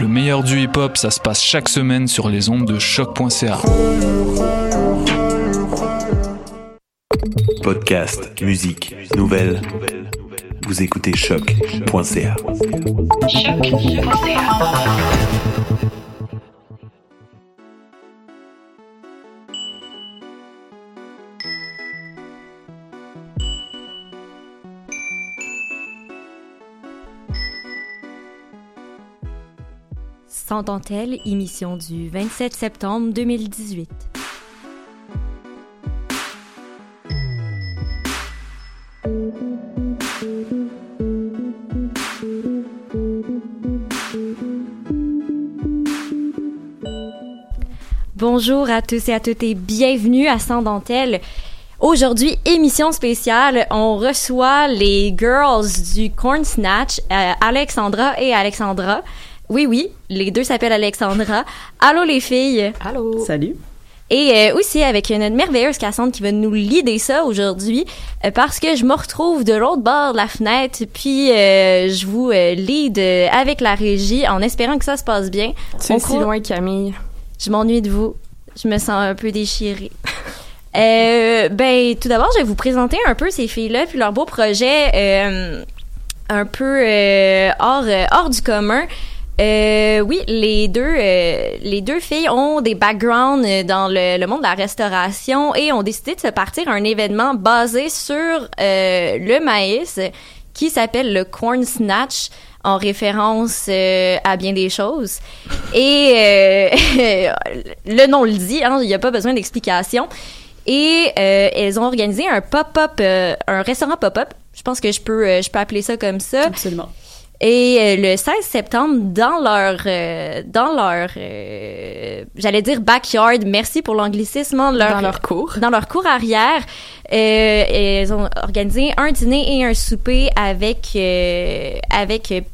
Le meilleur du hip hop, ça se passe chaque semaine sur les ondes de choc.ca. Podcast, musique, nouvelles. Vous écoutez choc.ca. Sans émission du 27 septembre 2018. Bonjour à tous et à toutes et bienvenue à Sans. Aujourd'hui, émission spéciale, on reçoit les girls du Corn Snatch, euh, Alexandra et Alexandra. Oui, oui, les deux s'appellent Alexandra. Allô les filles. Allô. Salut. Et euh, aussi avec notre merveilleuse Cassandre qui va nous lider ça aujourd'hui euh, parce que je me retrouve de l'autre bord de la fenêtre puis euh, je vous euh, lead euh, avec la régie en espérant que ça se passe bien. Tu es si loin, Camille. Je m'ennuie de vous. Je me sens un peu déchirée. Euh, ben, tout d'abord, je vais vous présenter un peu ces filles-là puis leur beau projet euh, un peu euh, hors, euh, hors du commun. Euh, oui, les deux, euh, les deux filles ont des backgrounds euh, dans le, le monde de la restauration et ont décidé de se partir à un événement basé sur euh, le maïs qui s'appelle le Corn Snatch en référence euh, à bien des choses. Et euh, le nom le dit, hein, il n'y a pas besoin d'explication. Et elles ont organisé un pop-up, un restaurant pop-up. Je pense que je peux, je peux appeler ça comme ça. Absolument. Et euh, le 16 septembre, dans leur, euh, dans leur, euh, j'allais dire backyard, merci pour l'anglicisme, hein, Dans leur cours. dans leur cour arrière, euh, elles ont organisé un dîner et un souper avec, avec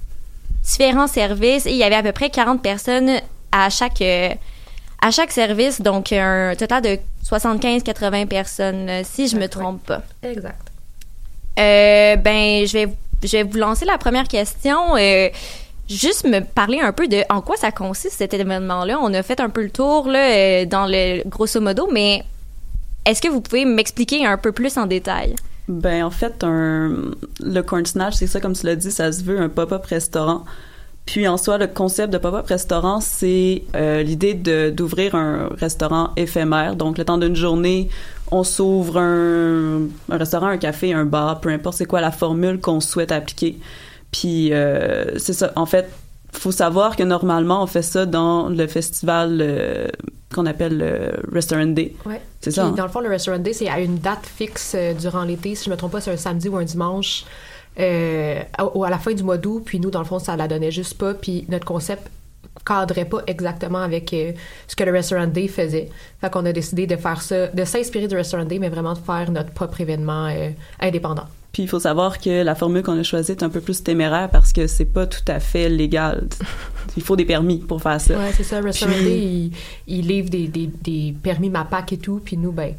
différents services et il y avait à peu près 40 personnes à chaque, à chaque service, donc un total de 75-80 personnes, si je me trompe pas. Exact. Ben, je vais, je vais vous lancer la première question. Euh, juste me parler un peu de en quoi ça consiste cet événement-là. On a fait un peu le tour là, euh, dans le grosso modo, mais est-ce que vous pouvez m'expliquer un peu plus en détail? Ben, en fait, un, le Corn Snatch, c'est ça, comme tu l'as dit, ça se veut un pop-up restaurant. Puis en soi, le concept de pop-up restaurant, c'est euh, l'idée d'ouvrir un restaurant éphémère. Donc, le temps d'une journée, on s'ouvre un, un restaurant, un café, un bar, peu importe c'est quoi la formule qu'on souhaite appliquer. Puis euh, c'est ça. En fait, faut savoir que normalement, on fait ça dans le festival euh, qu'on appelle le Restaurant Day. Ouais. C'est ça. hein? Dans le fond, le Restaurant Day, c'est à une date fixe euh, durant l'été. Si je me trompe pas, c'est un samedi ou un dimanche. Euh, à, ou à la fin du mois d'août. Puis nous, dans le fond, ça la donnait juste pas. Puis notre concept cadrait pas exactement avec euh, ce que le Restaurant Day faisait. Fait qu'on a décidé de faire ça, de s'inspirer du Restaurant Day, mais vraiment de faire notre propre événement euh, indépendant. Puis il faut savoir que la formule qu'on a choisie est un peu plus téméraire parce que c'est pas tout à fait légal. il faut des permis pour faire ça. Ouais, c'est ça. Restaurant il, il livre des, des, des permis MAPAC et tout, puis nous, ben,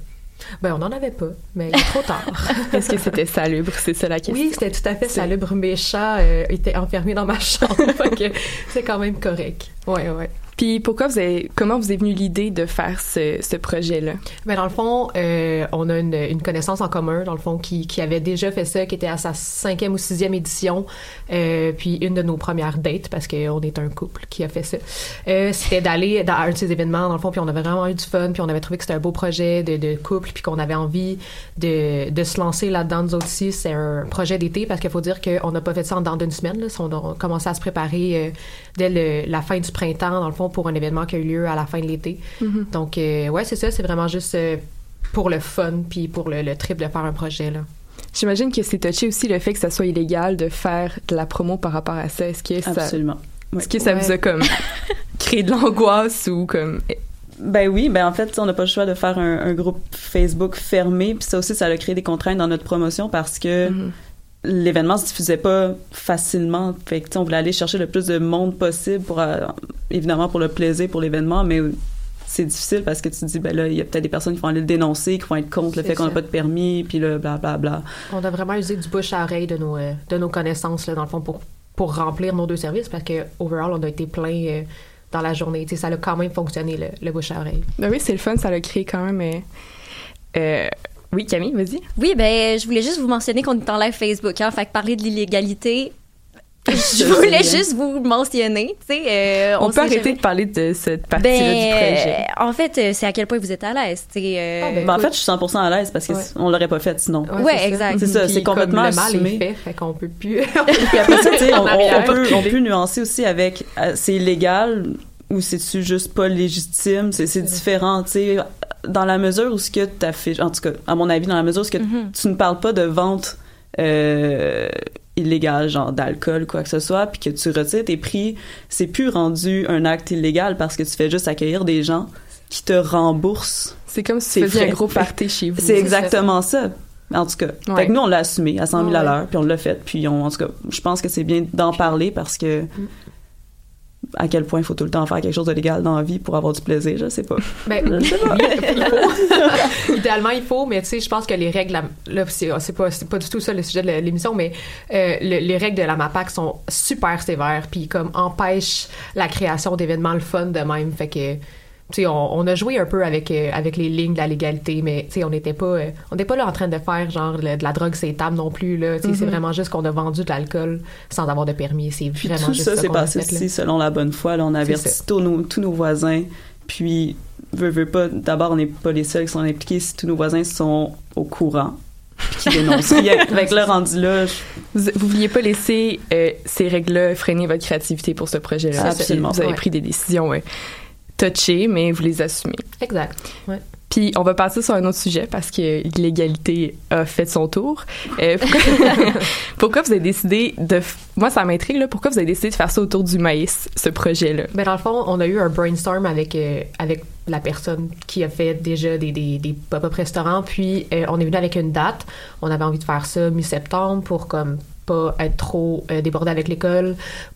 ben, on n'en avait pas, mais il est trop tard. Est-ce que c'était salubre? C'est ça la question. Oui, c'était tout à fait salubre. Mes chats euh, étaient enfermés dans ma chambre. c'est quand même correct. Ouais, ouais. Puis pourquoi vous avez, comment vous est venue l'idée de faire ce, ce projet-là? Ben dans le fond, euh, on a une, une, connaissance en commun, dans le fond, qui, qui avait déjà fait ça, qui était à sa cinquième ou sixième édition, euh, puis une de nos premières dates, parce qu'on est un couple qui a fait ça. Euh, c'était d'aller dans un de ces événements, dans le fond, puis on avait vraiment eu du fun, puis on avait trouvé que c'était un beau projet de, de couple, puis qu'on avait envie de, de se lancer là-dedans. Nous aussi, c'est un projet d'été, parce qu'il faut dire qu'on n'a pas fait ça en dans d'une semaine. Là. On a commencé à se préparer euh, dès le, la fin du printemps, dans le fond, pour un événement qui a eu lieu à la fin de l'été. Mm-hmm. Donc, euh, ouais, c'est ça, c'est vraiment juste euh, pour le fun puis pour le, le trip de faire un projet, là. J'imagine que c'est touché aussi le fait que ça soit illégal de faire de la promo par rapport à ça. Est-ce que ça, Absolument. est-ce que ça Ouais. vous a comme créé de l'angoisse ou comme Ben oui, ben en fait, on n'a pas le choix de faire un, un groupe Facebook fermé, puis ça aussi, ça a créé des contraintes dans notre promotion parce que Mhm. L'événement se diffusait pas facilement. Fait que, on voulait aller chercher le plus de monde possible pour, euh, évidemment, pour le plaisir, pour l'événement, mais c'est difficile parce que tu te dis, ben là, il y a peut-être des personnes qui vont aller le dénoncer, qui vont être contre le fait qu'on n'a pas de permis, puis là, bla, bla, bla. On a vraiment usé du bouche à oreille de nos, euh, de nos connaissances, là, dans le fond, pour, pour remplir nos deux services parce que, overall, on a été plein euh, dans la journée. Tu sais, ça a quand même fonctionné, le, le bouche à oreille. Ben oui, c'est le fun, ça l'a créé quand même. euh, oui, Camille, vas-y. Oui, ben, je voulais juste vous mentionner qu'on est en live Facebook, hein. Fait que parler de l'illégalité, je voulais juste vous mentionner, tu sais. euh, On, peut arrêter jamais. de parler de cette partie-là Ben, du projet. euh, en fait, euh, c'est à quel point vous êtes à l'aise, tu sais. euh, Ah, ben, Ben, en fait, je suis 100% à l'aise parce que Ouais. on l'aurait pas fait sinon. Ouais, ça. exact. C'est ça, c'est complètement comme le mal assumé. est fait, fait qu'on peut plus. Puis après ça, on, peut, on peut nuancer aussi avec euh, c'est illégal ou c'est-tu juste pas légitime, c'est différent, tu sais, dans la mesure où ce que tu affiches, en tout cas, à mon avis, dans la mesure où ce que Mhm. tu ne parles pas de vente euh, illégale, genre d'alcool, quoi que ce soit, puis que tu retires tes prix, c'est plus rendu un acte illégal parce que tu fais juste accueillir des gens qui te remboursent. C'est comme si c'est tu faisais un frais. gros party chez vous. C'est exactement ça. En tout cas, Ouais. fait que nous on l'a assumé à 100 000 à l'heure, puis on l'a fait, puis on, en tout cas, je pense que c'est bien d'en parler parce que à quel point il faut tout le temps faire quelque chose de légal dans la vie pour avoir du plaisir, je sais pas. Ben, oui, il faut. Idéalement, il faut, mais tu sais, je pense que les règles, là, là, c'est pas, pas du tout ça le sujet de l'émission, mais euh, le- les règles de la MAPAC sont super sévères, puis comme empêchent la création d'événements le fun de même. Fait que, sais, on, on a joué un peu avec euh, avec les lignes de la légalité, mais on n'était pas, euh, on n'était pas là en train de faire genre le- de la drogue c'est table non plus là. C'est vraiment juste qu'on a vendu de l'alcool sans avoir de permis. C'est Puis vraiment tout juste ça ça a passé fait, selon la bonne foi, là, on a averti ça. tous nos, tous nos voisins, puis veut, veut pas, d'abord on n'est pas les seuls qui sont impliqués, si tous nos voisins sont au courant, puis qui dénoncent que là, rendu là, je- Vous, vous vouliez pas laisser euh, ces règles-là freiner votre créativité pour ce projet-là. C'est absolument. Vous avez Ouais. pris des décisions euh, touchées, mais vous les assumez. Exact. Ouais. Puis on va passer sur un autre sujet parce que l'illégalité a fait son tour. Euh, pourquoi, pourquoi vous avez décidé de... Moi, ça m'intrigue, là. Pourquoi vous avez décidé de faire ça autour du maïs, ce projet-là? Ben dans le fond, on a eu un brainstorm avec euh, avec la personne qui a fait déjà des, des, des pop-up restaurants, puis euh, on est venu avec une date. On avait envie de faire ça mi-septembre pour comme pas être trop débordé avec l'école.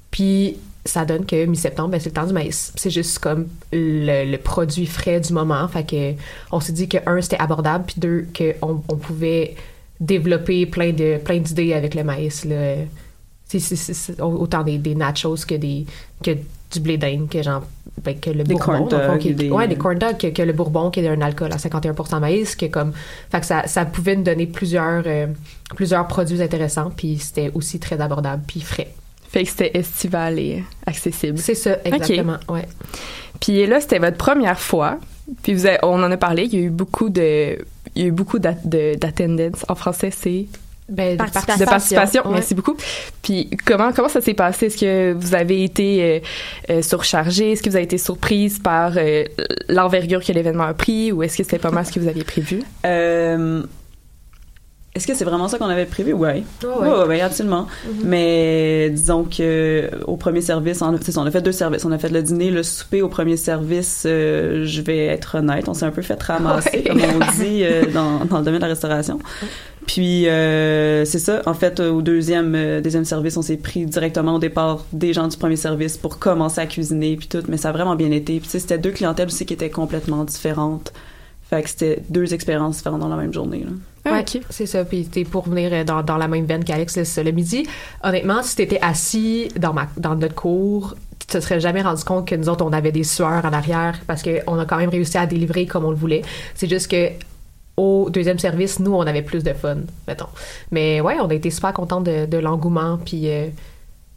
Puis ça donne que mi-septembre, ben, c'est le temps du maïs. C'est juste comme le, le produit frais du moment. Fait que on s'est dit que un c'était abordable, puis deux que on, pouvait développer plein de plein d'idées avec le maïs là. Autant des, des nachos que des que du blé d'Inde que genre ben, que le Des bourbon corn qui des- ouais des corn dogs que, que le bourbon qui est un alcool à 51% maïs que comme fait que ça, ça pouvait nous donner plusieurs euh, plusieurs produits intéressants puis c'était aussi très abordable puis frais Fait que c'était estival et accessible. c'est ça exactement ouais Puis là, c'était votre première fois. Puis vous avez- on en a parlé, il y a eu beaucoup de... Il y a eu beaucoup d'attendance. En français, c'est ben, de Participation. de participation. Ouais. Merci beaucoup. Puis comment comment ça s'est passé? Est-ce que vous avez été euh, euh, surchargé? Est-ce que vous avez été surprise par euh, l'envergure que l'événement a pris? Ou est-ce que c'était pas mal ce que vous aviez prévu? Euh, Est-ce que c'est vraiment ça qu'on avait prévu? Oui. Oh, ouais. oui, absolument. Mais disons que au premier service, on, c'est ça, on a fait deux services. On a fait le dîner, le souper. Au premier service, euh, je vais être honnête, on s'est un peu fait ramasser, Ouais. comme on dit euh, dans, dans le domaine de la restauration. Puis euh, c'est ça. En fait, au deuxième euh, deuxième service, on s'est pris directement au départ des gens du premier service pour commencer à cuisiner puis tout. Mais ça a vraiment bien été. Puis c'était deux clientèles aussi qui étaient complètement différentes. Fait que c'était deux expériences différentes dans la même journée. Là. Ouais, ok. c'est ça. Puis t'es pour venir euh, dans, dans la même veine qu'Alex le, le midi. Honnêtement, si t'étais assis dans ma dans notre cours, tu te serais jamais rendu compte que nous autres on avait des sueurs en arrière parce que on a quand même réussi à délivrer comme on le voulait. C'est juste que au deuxième service, nous on avait plus de fun, mettons. Mais ouais, on a été super contents de, de l'engouement puis euh,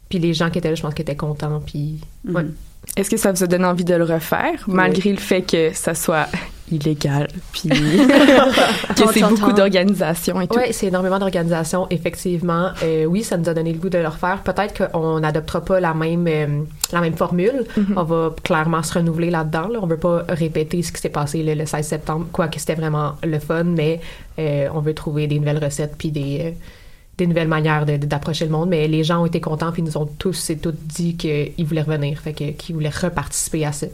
puis les gens qui étaient là, je pense qu'ils étaient contents puis ouais. Est-ce que ça vous a donné envie de le refaire, malgré le fait que ça soit illégal, puis que c'est beaucoup d'organisation et tout? Oui, c'est énormément d'organisation, effectivement. Euh, oui, ça nous a donné le goût de le refaire. Peut-être qu'on n'adoptera pas la même, euh, la même formule. On va clairement se renouveler là-dedans. Là. On veut pas répéter ce qui s'est passé le, le 16 septembre, quoique c'était vraiment le fun, mais euh, on veut trouver des nouvelles recettes puis des, des nouvelles manières d'approcher le monde. Mais les gens ont été contents puis ils nous ont tous et toutes dit qu'ils voulaient revenir, fait que qu'ils voulaient reparticiper à ça.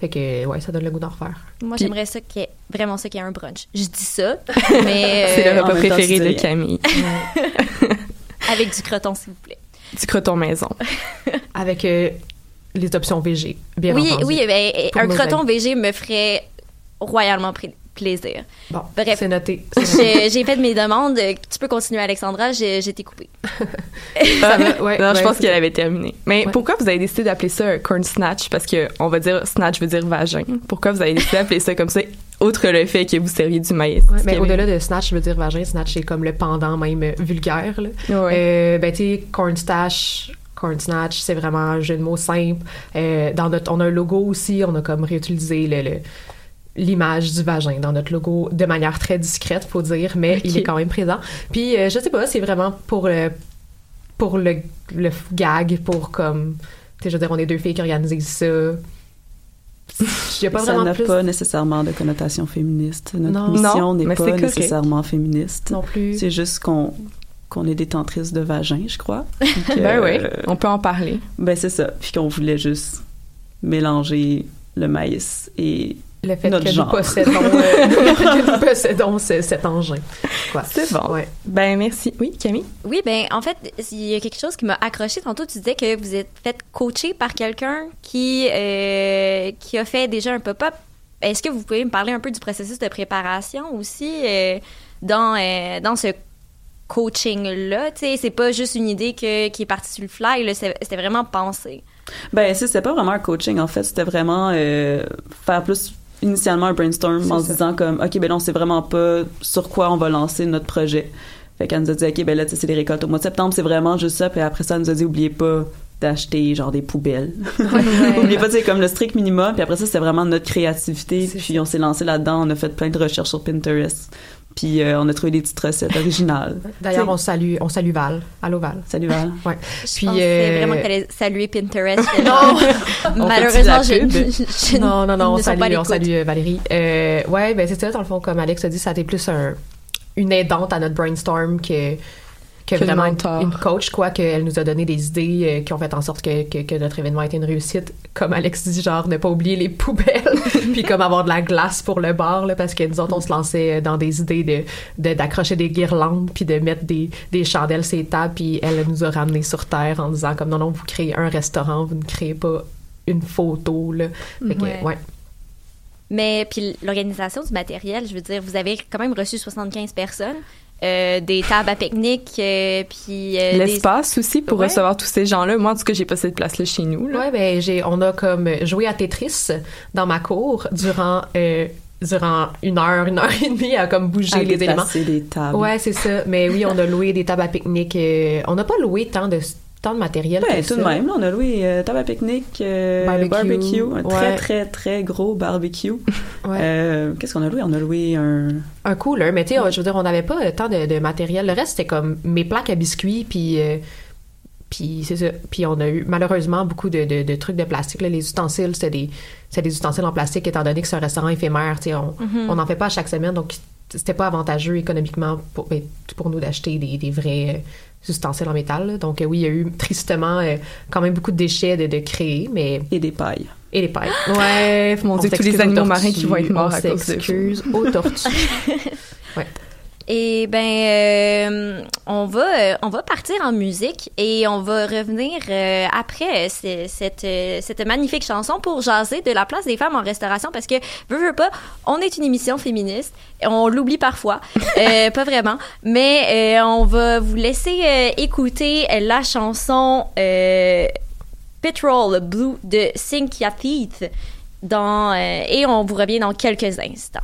Fait que, ouais, ça donne le goût d'en refaire. Moi, j'aimerais ça qu'il y ait vraiment ça qu'il y ait un brunch. Je dis ça, mais C'est euh, le repas temps, préféré de Camille. avec du croton, s'il vous plaît. Du croton maison. Avec euh, les options VG, bien oui, entendu. oui, ben, Pour un croton amis. VG me ferait royalement pla- plaisir. Bon, Bref. c'est noté. J'ai fait mes demandes. Tu peux continuer, Alexandra. Été coupée. Ça va, ouais, non, je pense qu'elle avait terminé. Mais Ouais. pourquoi vous avez décidé d'appeler ça un corn snatch? Parce que on va dire snatch veut dire vagin. Pourquoi vous avez décidé d'appeler ça comme ça, outre le fait que vous serviez du maïs? Ouais, mais Camille? au-delà de snatch, je veux dire vagin, snatch c'est comme le pendant même vulgaire. Là. Ouais. Euh, ben tu sais, corn stash, corn snatch, c'est vraiment un jeu de mots simple. Euh, dans notre, on a un logo aussi, on a comme réutilisé le, le- l'image du vagin dans notre logo de manière très discrète, faut dire, mais il est quand même présent. Puis euh, je sais pas, c'est vraiment pour le pour le, le gag, pour comme, tu sais, je veux dire, on est deux filles qui organisent ça. Pas ça n'a plus pas nécessairement de connotation féministe. Notre Non. mission n'est pas nécessairement féministe. non plus. C'est juste qu'on qu'on est détentrice de vagin, je crois. Que, Ben oui, euh, on peut en parler. ben c'est ça. Puis qu'on voulait juste mélanger le maïs et le fait notre que genre. nous possédons, euh, que nous possédons ce- cet engin. Quoi. C'est bon. Ouais. Ben merci. Oui, Camille? Oui, ben en fait, il y a quelque chose qui m'a accroché tantôt. Tu disais que vous êtes fait coacher par quelqu'un qui euh, qui a fait déjà un pop-up. Est-ce que vous pouvez me parler un peu du processus de préparation aussi euh, dans euh, dans ce coaching-là? Tu sais, c'est pas juste une idée que, qui est partie sur le fly. là, c'est- C'était vraiment pensé. Ben, ça, c'était pas vraiment un coaching, en fait. C'était vraiment euh, faire plus initialement un brainstorm en se disant comme, OK, ben non, c'est vraiment pas sur quoi on va lancer notre projet. Fait qu'elle nous a dit, OK, ben là, c'est les récoltes au mois de septembre, c'est vraiment juste ça. Puis après ça, elle nous a dit, oubliez pas d'acheter genre des poubelles. oubliez pas, c'est comme le strict minimum. Puis après ça, c'était vraiment notre créativité. C'est Puis on s'est lancé là-dedans. On a fait plein de recherches sur Pinterest. Puis euh, on a trouvé des petites recettes originales. D'ailleurs, on salue, on salue Val. Allô Val. Salut Val. Ouais. Je Puis, euh, vraiment que t'allais saluer Pinterest. Non! Malheureusement, je, je- je- non, non, non, on salue, on salue Valérie. Euh, ouais, ben c'est ça, dans le fond, comme Alex a dit, ça a été plus un, une aidante à notre brainstorm que, que, Que vraiment mentor. une coach, quoi, qu'elle nous a donné des idées euh, qui ont fait en sorte que, que, que notre événement a été une réussite. Comme Alex dit, genre, ne pas oublier les poubelles, puis comme avoir de la glace pour le bar, là, parce que nous autres, on se lançait dans des idées de de- d'accrocher des guirlandes, puis de mettre des, des chandelles sur les tables, puis elle nous a ramené sur Terre en disant, comme, non, non, vous créez un restaurant, vous ne créez pas une photo, là. Fait que, Ouais. ouais. Mais puis l'organisation du matériel, je veux dire, vous avez quand même reçu 75 personnes, euh, des tables à pique-nique, euh, puis euh, des- L'espace aussi pour Ouais. recevoir tous ces gens-là. Moi, en tout cas, j'ai pas cette place-là chez nous. Là. Ouais, ben j'ai, on a comme joué à Tetris dans ma cour durant euh, durant une heure, une heure et demie à comme bouger À les éléments. les tables. Ouais, c'est ça. Mais oui, on a loué des tables à pique-nique. on n'a pas loué tant de tant de matériel. Ouais, que tout de même, là, on a loué euh, table à pique-nique, euh, Barbecue, barbecue, un très ouais. très très gros barbecue. Ouais. Euh, Qu'est-ce qu'on a loué? On a loué un. Un cooler, mais tu sais, je veux dire, on n'avait pas tant de, de matériel. Le reste, c'était comme mes plaques à biscuits, puis euh, puis c'est ça. Puis on a eu malheureusement beaucoup de, de, de trucs de plastique. là. Les ustensiles, c'était des, des ustensiles en plastique, étant donné que c'est un restaurant éphémère. tu sais, On on n'en fait pas à chaque semaine, donc c'était pas avantageux économiquement pour, ben, pour nous d'acheter des, des vrais ustensiles en métal. là. Donc euh, oui, il y a eu tristement euh, quand même beaucoup de déchets de, de créer, mais et des pailles. et les pailles. Ouais, Mon on Dieu, tous les animaux marins qui vont être morts à cause de aux tortues. ouais. Et ben, euh, on va euh, on va partir en musique et on va revenir euh, après ce- cette cette magnifique chanson pour jaser de la place des femmes en restauration parce que veux veux pas, on est une émission féministe, on l'oublie parfois, euh, pas vraiment, mais on va vous laisser écouter la chanson Petrol Blue de Cynthia Teeth dans et on vous revient dans quelques instants.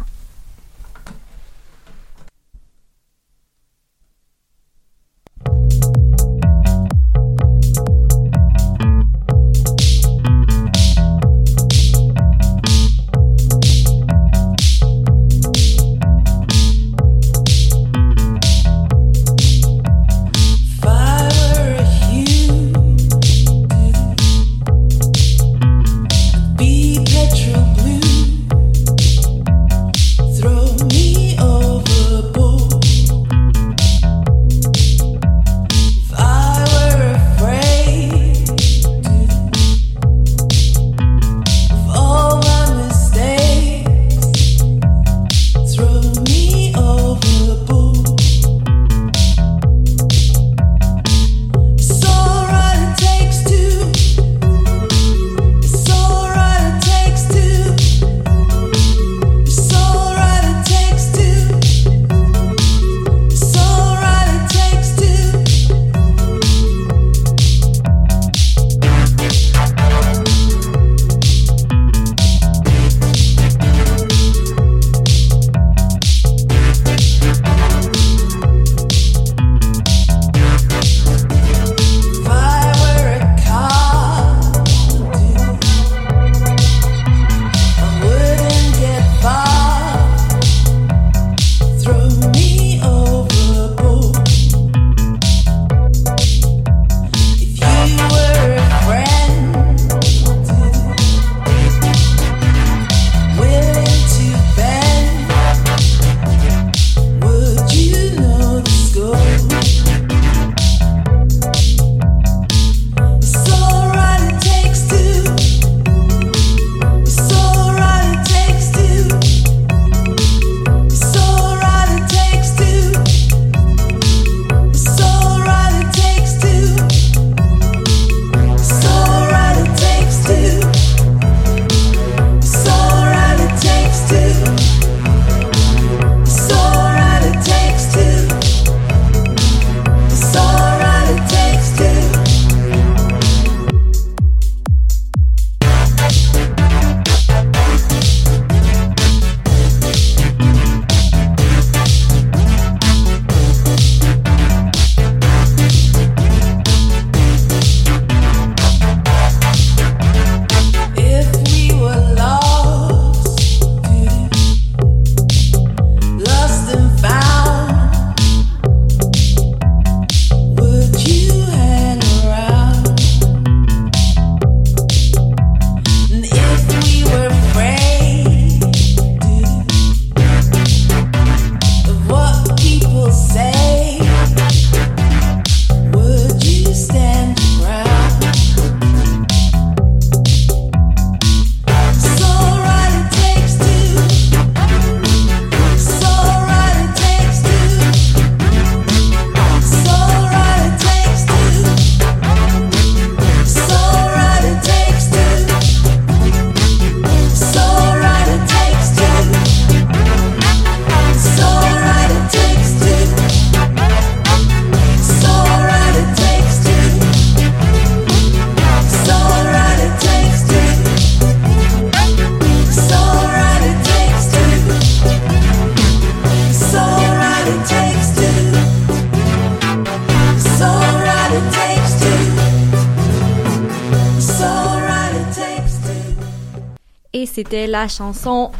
La chanson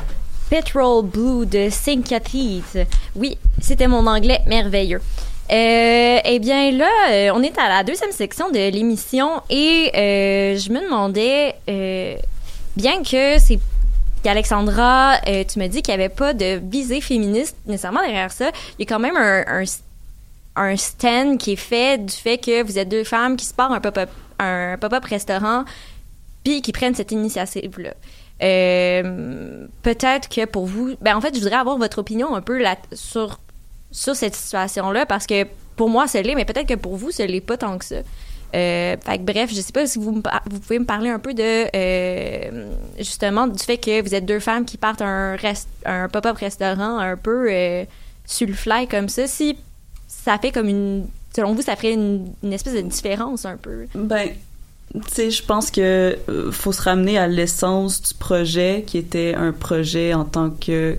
Petrol Blue de Cynthia. Oui, c'était mon anglais merveilleux. Euh, eh bien là, euh, on est à la deuxième section de l'émission et euh, je me demandais, bien que c'est qu'Alexandra, tu me dis qu'il n'y avait pas de visée féministe nécessairement derrière ça, il y a quand même un, un, un stand qui est fait du fait que vous êtes deux femmes qui se partent un pop-up un pop-up restaurant puis qui prennent cette initiative-là. Euh, peut-être que pour vous, ben en fait, je voudrais avoir votre opinion un peu sur sur cette situation-là parce que pour moi, c'est l'est, mais peut-être que pour vous, ce l'est pas tant que ça. Euh, fait bref, je sais pas si vous, vous pouvez me parler un peu de euh, justement du fait que vous êtes deux femmes qui partent un, pop-up restaurant un peu euh, sur le fly comme ça. Si ça fait comme une. Selon vous, ça ferait une, une espèce de différence un peu. Ben, sais, je pense que euh, faut se ramener à l'essence du projet qui était un projet en tant que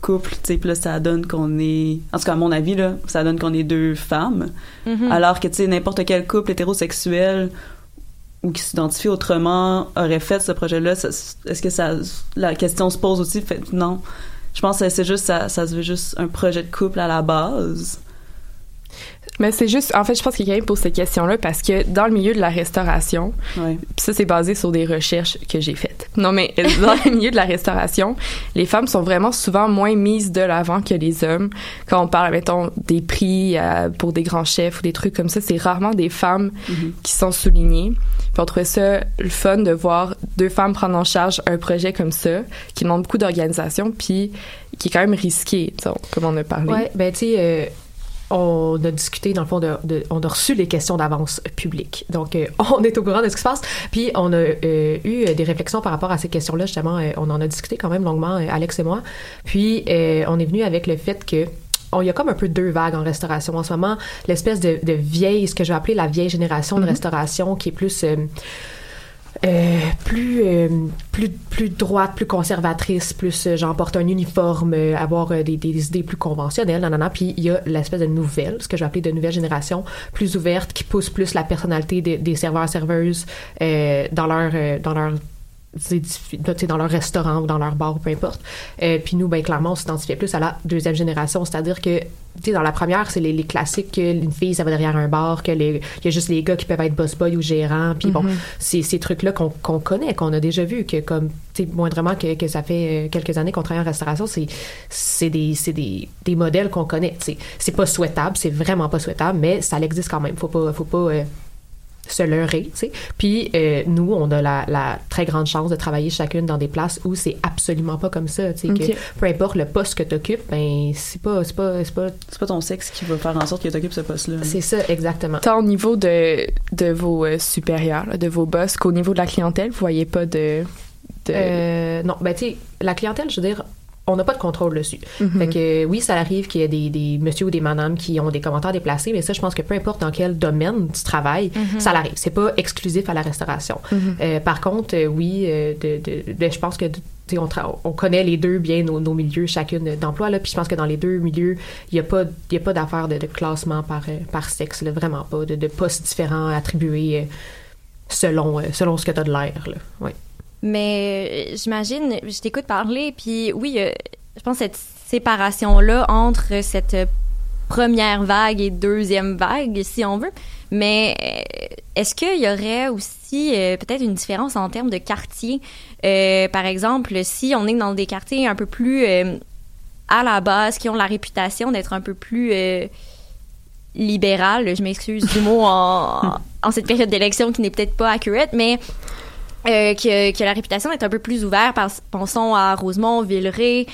couple, tu sais, là ça donne qu'on est en tout cas à mon avis là, ça donne qu'on est deux femmes Mhm. alors que tu sais n'importe quel couple hétérosexuel ou qui s'identifie autrement aurait fait ce projet-là, est-ce que ça la question se pose aussi? Fait non. Je pense que c'est juste ça ça se veut juste un projet de couple à la base. Mais c'est juste, en fait, je pense que quelqu'un pose cette question-là parce que dans le milieu de la restauration, Ouais. Puis ça, c'est basé sur des recherches que j'ai faites. Non, mais dans le milieu de la restauration, les femmes sont vraiment souvent moins mises de l'avant que les hommes. Quand on parle, mettons, des prix euh, pour des grands chefs ou des trucs comme ça, c'est rarement des femmes qui sont soulignées. Puis on trouvait ça le fun de voir deux femmes prendre en charge un projet comme ça, qui demande beaucoup d'organisation, puis qui est quand même risqué, comme on a parlé. Ouais, ben tu sais, euh, on a discuté dans le fond, de, de- on a reçu les questions d'avance publiques. Donc, euh, on est au courant de ce qui se passe. Puis, on a euh, eu des réflexions par rapport à ces questions-là. Justement, euh, on en a discuté quand même longuement, euh, Alex et moi. Puis, euh, on est venu avec le fait que on- il y a comme un peu deux vagues en restauration en ce moment. L'espèce de, de vieille, ce que je vais appeler la vieille génération de restauration, qui est plus euh, euh, plus euh, plus plus droite, plus conservatrice, plus euh, genre porter un uniforme, euh, avoir euh, des, des idées plus conventionnelles, nanana. Puis il y a l'espèce de nouvelle, ce que je vais appeler de nouvelle génération, plus ouverte, qui pousse plus la personnalité des, des serveurs serveuses euh, dans leur dans leur dans leur restaurant ou dans leur bar peu importe. Euh, puis nous, ben clairement, on s'identifiait plus à la deuxième génération, c'est-à-dire que dans la première, c'est les, les classiques que une fille, ça va derrière un bar, que les- y a juste les gars qui peuvent être boss boy ou gérants. Puis bon, c'est ces trucs-là qu'on qu'on connaît, qu'on a déjà vu, que comme, tu sais, moindrement que, que ça fait euh, quelques années qu'on travaille en restauration, c'est des, des, des modèles qu'on connaît. C'est pas souhaitable, c'est vraiment pas souhaitable, mais ça existe quand même. Faut pas, faut pas euh, se leurrer, tu sais. Puis euh, nous, on a la, la très grande chance de travailler chacune dans des places où c'est absolument pas comme ça, tu sais. Peu importe le poste que tu occupes, ben c'est pas, c'est pas, c'est pas, C'est pas ton sexe qui va faire en sorte que t'occupes ce poste-là. c'est ça exactement. Tant au niveau de, de vos euh, supérieurs, là, de vos boss, qu'au niveau de la clientèle, vous voyez pas de... de... Euh, non, ben tu sais, la clientèle, je veux dire, on n'a pas de contrôle dessus. Mhm. Fait que oui, ça arrive qu'il y ait des, des monsieur ou des madames qui ont des commentaires déplacés, mais ça, je pense que peu importe dans quel domaine tu travailles, ça l'arrive. C'est pas exclusif à la restauration. Euh, par contre, euh, oui, euh, de, de- de- je pense que on, connaît les deux bien nos, nos milieux chacune d'emploi là puis je pense que dans les deux milieux il y a pas il y a pas d'affaire de, de classement par par sexe là, vraiment pas de, de postes différents attribués selon selon ce que tu as de l'air là. Mais euh, j'imagine, je t'écoute parler, puis oui, euh, je pense cette séparation-là entre cette euh, première vague et deuxième vague, si on veut. Mais est-ce qu'il y aurait aussi euh, peut-être une différence en termes de quartier? Euh, par exemple, si on est dans des quartiers un peu plus à la base, qui ont la réputation d'être un peu plus libéral, je m'excuse du mot en, en cette période d'élection qui n'est peut-être pas accurate, mais euh, que, que la réputation est un peu plus ouverte. Par- Pensons à Rosemont, Villeray,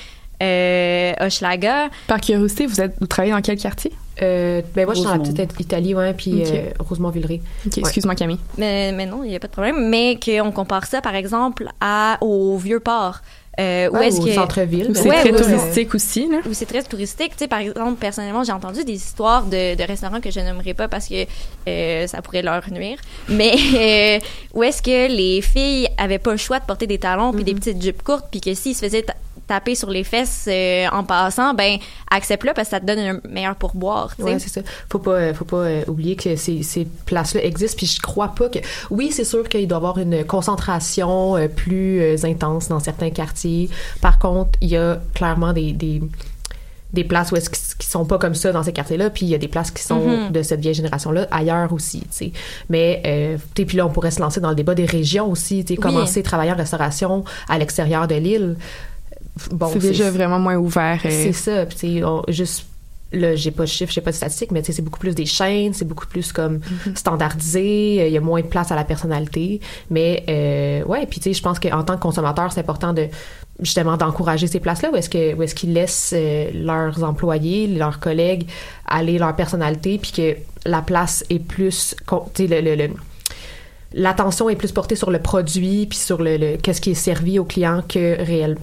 euh, Hochelaga. Par curiosité, vous, êtes, vous travaillez dans quel quartier? Euh, ben moi je suis dans la Rosemont. petite Italie ouais puis euh, Rosemont-Villeray excuse-moi Camille. Mais, mais non, il n'y a pas de problème. Mais qu'on compare ça, par exemple, à, au Vieux-Port. Euh, où Ouais, est-ce que... centre-ville C'est Ouais, très touristique aussi, là. où c'est très touristique. Tu sais, par exemple, personnellement, j'ai entendu des histoires de, de restaurants que je nommerai pas parce que euh, ça pourrait leur nuire. Mais euh, où est-ce que les filles avaient pas le choix de porter des talons puis des petites jupes courtes, puis que s'ils se faisaient taper sur les fesses euh, en passant, ben accepte-le parce que ça te donne un meilleur pourboire. Ouais, c'est ça. Faut pas, euh, faut pas euh, oublier que ces, ces places-là existent. Puis je crois pas que. Oui, c'est sûr qu'il doit y avoir une concentration plus intense dans certains quartiers. Par contre, il y a clairement des, des des places où est-ce qui sont pas comme ça dans ces quartiers-là, puis il y a des places qui sont Mhm. de cette vieille génération-là ailleurs aussi, tu sais. Mais euh, tu sais, puis là on pourrait se lancer dans le débat des régions aussi, tu sais, Oui. commencer à travailler en restauration à l'extérieur de l'île. Bon, c'est déjà vraiment moins ouvert. euh, c'est ça. Puis, tu sais, on- juste là, j'ai pas de chiffres, j'ai pas de statistiques, mais c'est beaucoup plus des chaînes, c'est beaucoup plus comme standardisé, euh, il y a moins de place à la personnalité. Mais, euh, ouais, puis tu sais, je pense qu'en tant que consommateur, c'est important de justement d'encourager ces places-là où est-ce que où est-ce qu'ils laissent euh, leurs employés, leurs collègues aller leur personnalité, puis que la place est plus, tu sais, le- le- le, l'attention est plus portée sur le produit puis sur le, le- qu'est-ce qui est servi au client que réel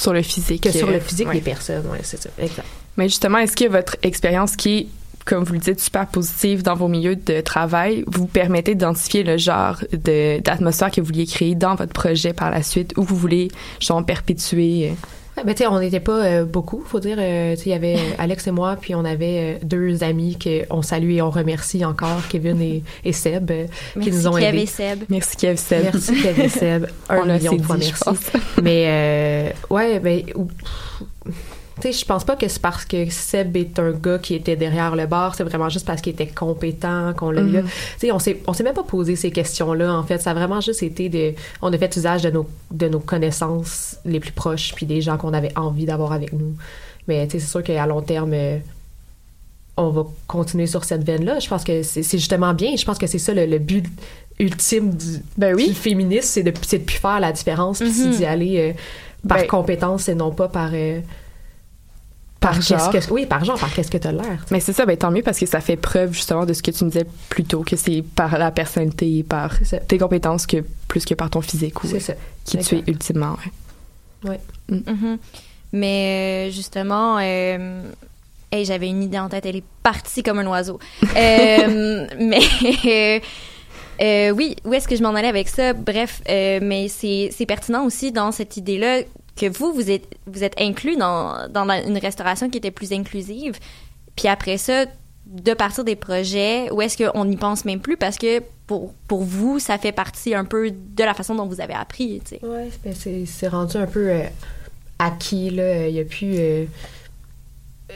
Sur le physique. que sur euh, le physique ouais. des personnes ouais c'est ça exact Mais justement, est-ce que votre expérience qui est, comme vous le dites, super positive dans vos milieux de travail, vous permettez d'identifier le genre d'atmosphère que vous vouliez créer dans votre projet par la suite, où vous voulez, genre, perpétuer? Ouais, ben, tu sais, on n'était pas euh, beaucoup, faut dire. euh, tu sais, il y avait euh, Alex et moi, puis on avait euh, deux amis qu'on salue et on remercie encore, Kevin et, et Seb, euh, qui Merci, nous ont Kev aidés. et Seb. Merci, Kev Seb. Merci, Kevin et Seb. Un million de fois dit, merci. Mais, euh, ouais, ben, tu sais, je pense pas que c'est parce que Seb est un gars qui était derrière le bar, c'est vraiment juste parce qu'il était compétent qu'on l'a eu là. Mhm. Tu sais, on s'est, on s'est même pas posé ces questions-là, en fait. Ça a vraiment juste été de, on a fait usage de nos, de nos connaissances les plus proches, puis des gens qu'on avait envie d'avoir avec nous. Mais, tu sais, c'est sûr qu'à long terme, euh, on va continuer sur cette veine-là. Je pense que c'est, justement bien. Je pense que c'est ça le, le but ultime du, Ben du féminisme, c'est de, de plus faire la différence, puis c'est Mhm. d'y aller euh, par Ben- compétence et non pas par... euh, Par genre. que- oui, par genre, par qu'est-ce que tu as l'air. Mais c'est ça, ben tant mieux parce que ça fait preuve justement de ce que tu me disais plus tôt, que c'est par la personnalité et par tes compétences que plus que par ton physique ou C'est ça. qui tu es ultimement. ouais. Mhm. Mais euh, justement, euh, hey, j'avais une idée en tête, elle est partie comme un oiseau. Euh, mais euh, oui, où est-ce que je m'en allais avec ça? Bref, euh, mais c'est c'est pertinent aussi dans cette idée-là que vous vous êtes vous êtes inclus dans dans une restauration qui était plus inclusive. Puis après ça, de partir des projets, où est-ce qu'on n'y pense même plus? Parce que pour pour vous, ça fait partie un peu de la façon dont vous avez appris. Ben, c'est c'est rendu un peu euh, acquis, là. Il y a plus... euh,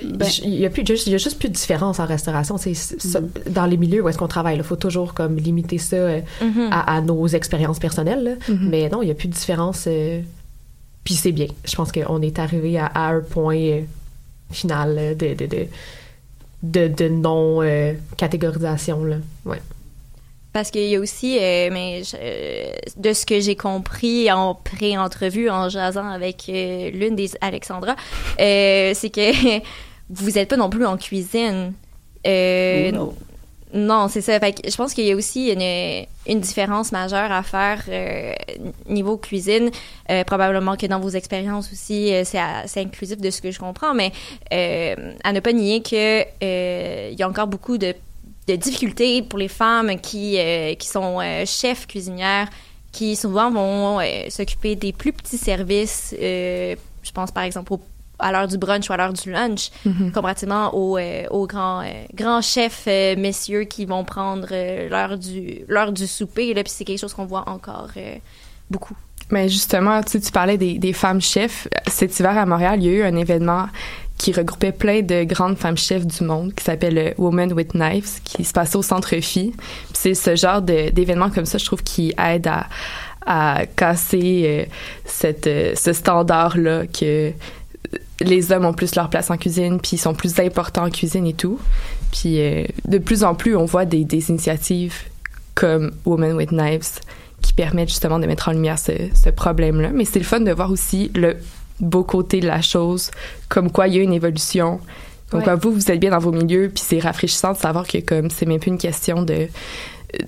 Ben- il y a plus juste il y a juste plus de différence en restauration c'est ça, dans les milieux où est-ce qu'on travaille il faut toujours comme limiter ça euh, Mhm. à, à nos expériences personnelles. Mhm. mais non il y a plus de différence puis c'est bien. Je pense qu'on est arrivé à, à un point euh, final euh, de de, de, de, de non euh, ouais. Parce qu'il y a aussi, euh, mais je- euh, de ce que j'ai compris en pré-entrevue, en jasant avec euh, l'une des Alexandra, euh, c'est que vous n'êtes pas non plus en cuisine. Euh, Oh, non. c'est ça. Je pense qu'il y a aussi une, différence majeure à faire euh, niveau cuisine. Euh, probablement que dans vos expériences aussi, euh, c'est inclusif de ce que je comprends, mais à ne pas nier que il y a encore beaucoup de, difficultés pour les femmes qui, qui sont chefs cuisinières, qui souvent vont s'occuper des plus petits services. je pense par exemple au à l'heure du brunch ou à l'heure du lunch, Mhm. comparativement aux, euh, aux grands, euh, grands chefs euh, messieurs qui vont prendre l'heure du, du souper. Là, puis c'est quelque chose qu'on voit encore beaucoup. Mais justement, tu, tu parlais des, des femmes chefs. Cet hiver à Montréal, il y a eu un événement qui regroupait plein de grandes femmes chefs du monde qui s'appelle Women with Knives, qui se passait au Centre Phi. C'est ce genre d'événement comme ça, je trouve, qui aide à, à casser cette, ce standard-là que les hommes ont plus leur place en cuisine, puis ils sont plus importants en cuisine et tout. Puis euh, de plus en plus, on voit des, des initiatives comme Women with Knives qui permettent justement de mettre en lumière ce, ce problème-là. Mais c'est le fun de voir aussi le beau côté de la chose, comme quoi il y a une évolution, comme Ouais. quoi vous, vous êtes bien dans vos milieux, puis c'est rafraîchissant de savoir que comme c'est même plus une question de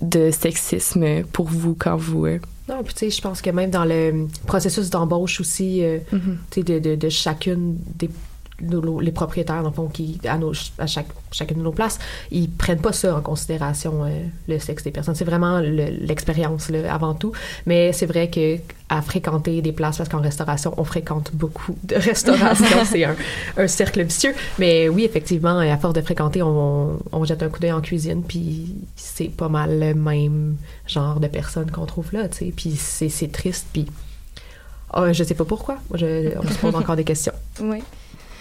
de sexisme pour vous quand vous euh, non puis tu sais je pense que même dans le processus d'embauche aussi euh, Mhm. tu sais, de, de, de chacune des les propriétaires dans le fond qui à, nos, à chaque chacune de nos places ils prennent pas ça en considération euh, le sexe des personnes. C'est vraiment le- l'expérience avant tout. Mais c'est vrai que à fréquenter des places parce qu'en restauration on fréquente beaucoup de restauration c'est un, cercle vicieux. Mais oui effectivement à force de fréquenter on, jette un coup d'œil en cuisine puis c'est pas mal le même genre de personnes qu'on trouve là tu sais. Puis c'est triste puis ah, je sais pas pourquoi. Je, on se pose encore des questions. Oui.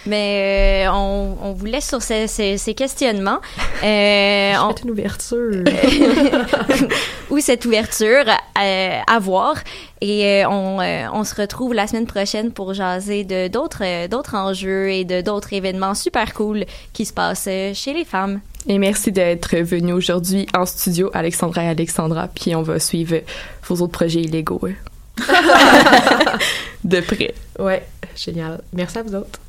Mais euh, on, on vous laisse sur ces, ces, ces questionnements. Euh, on- une ouverture. ou cette ouverture euh, à voir. Et euh, on, euh, on se retrouve la semaine prochaine pour jaser de d'autres euh, d'autres enjeux et de d'autres événements super cool qui se passent chez les femmes. Et merci d'être venu aujourd'hui en studio, Alexandra et Alexandra. Puis on va suivre vos autres projets illégaux. euh. de près. ouais, génial. Merci à vous autres.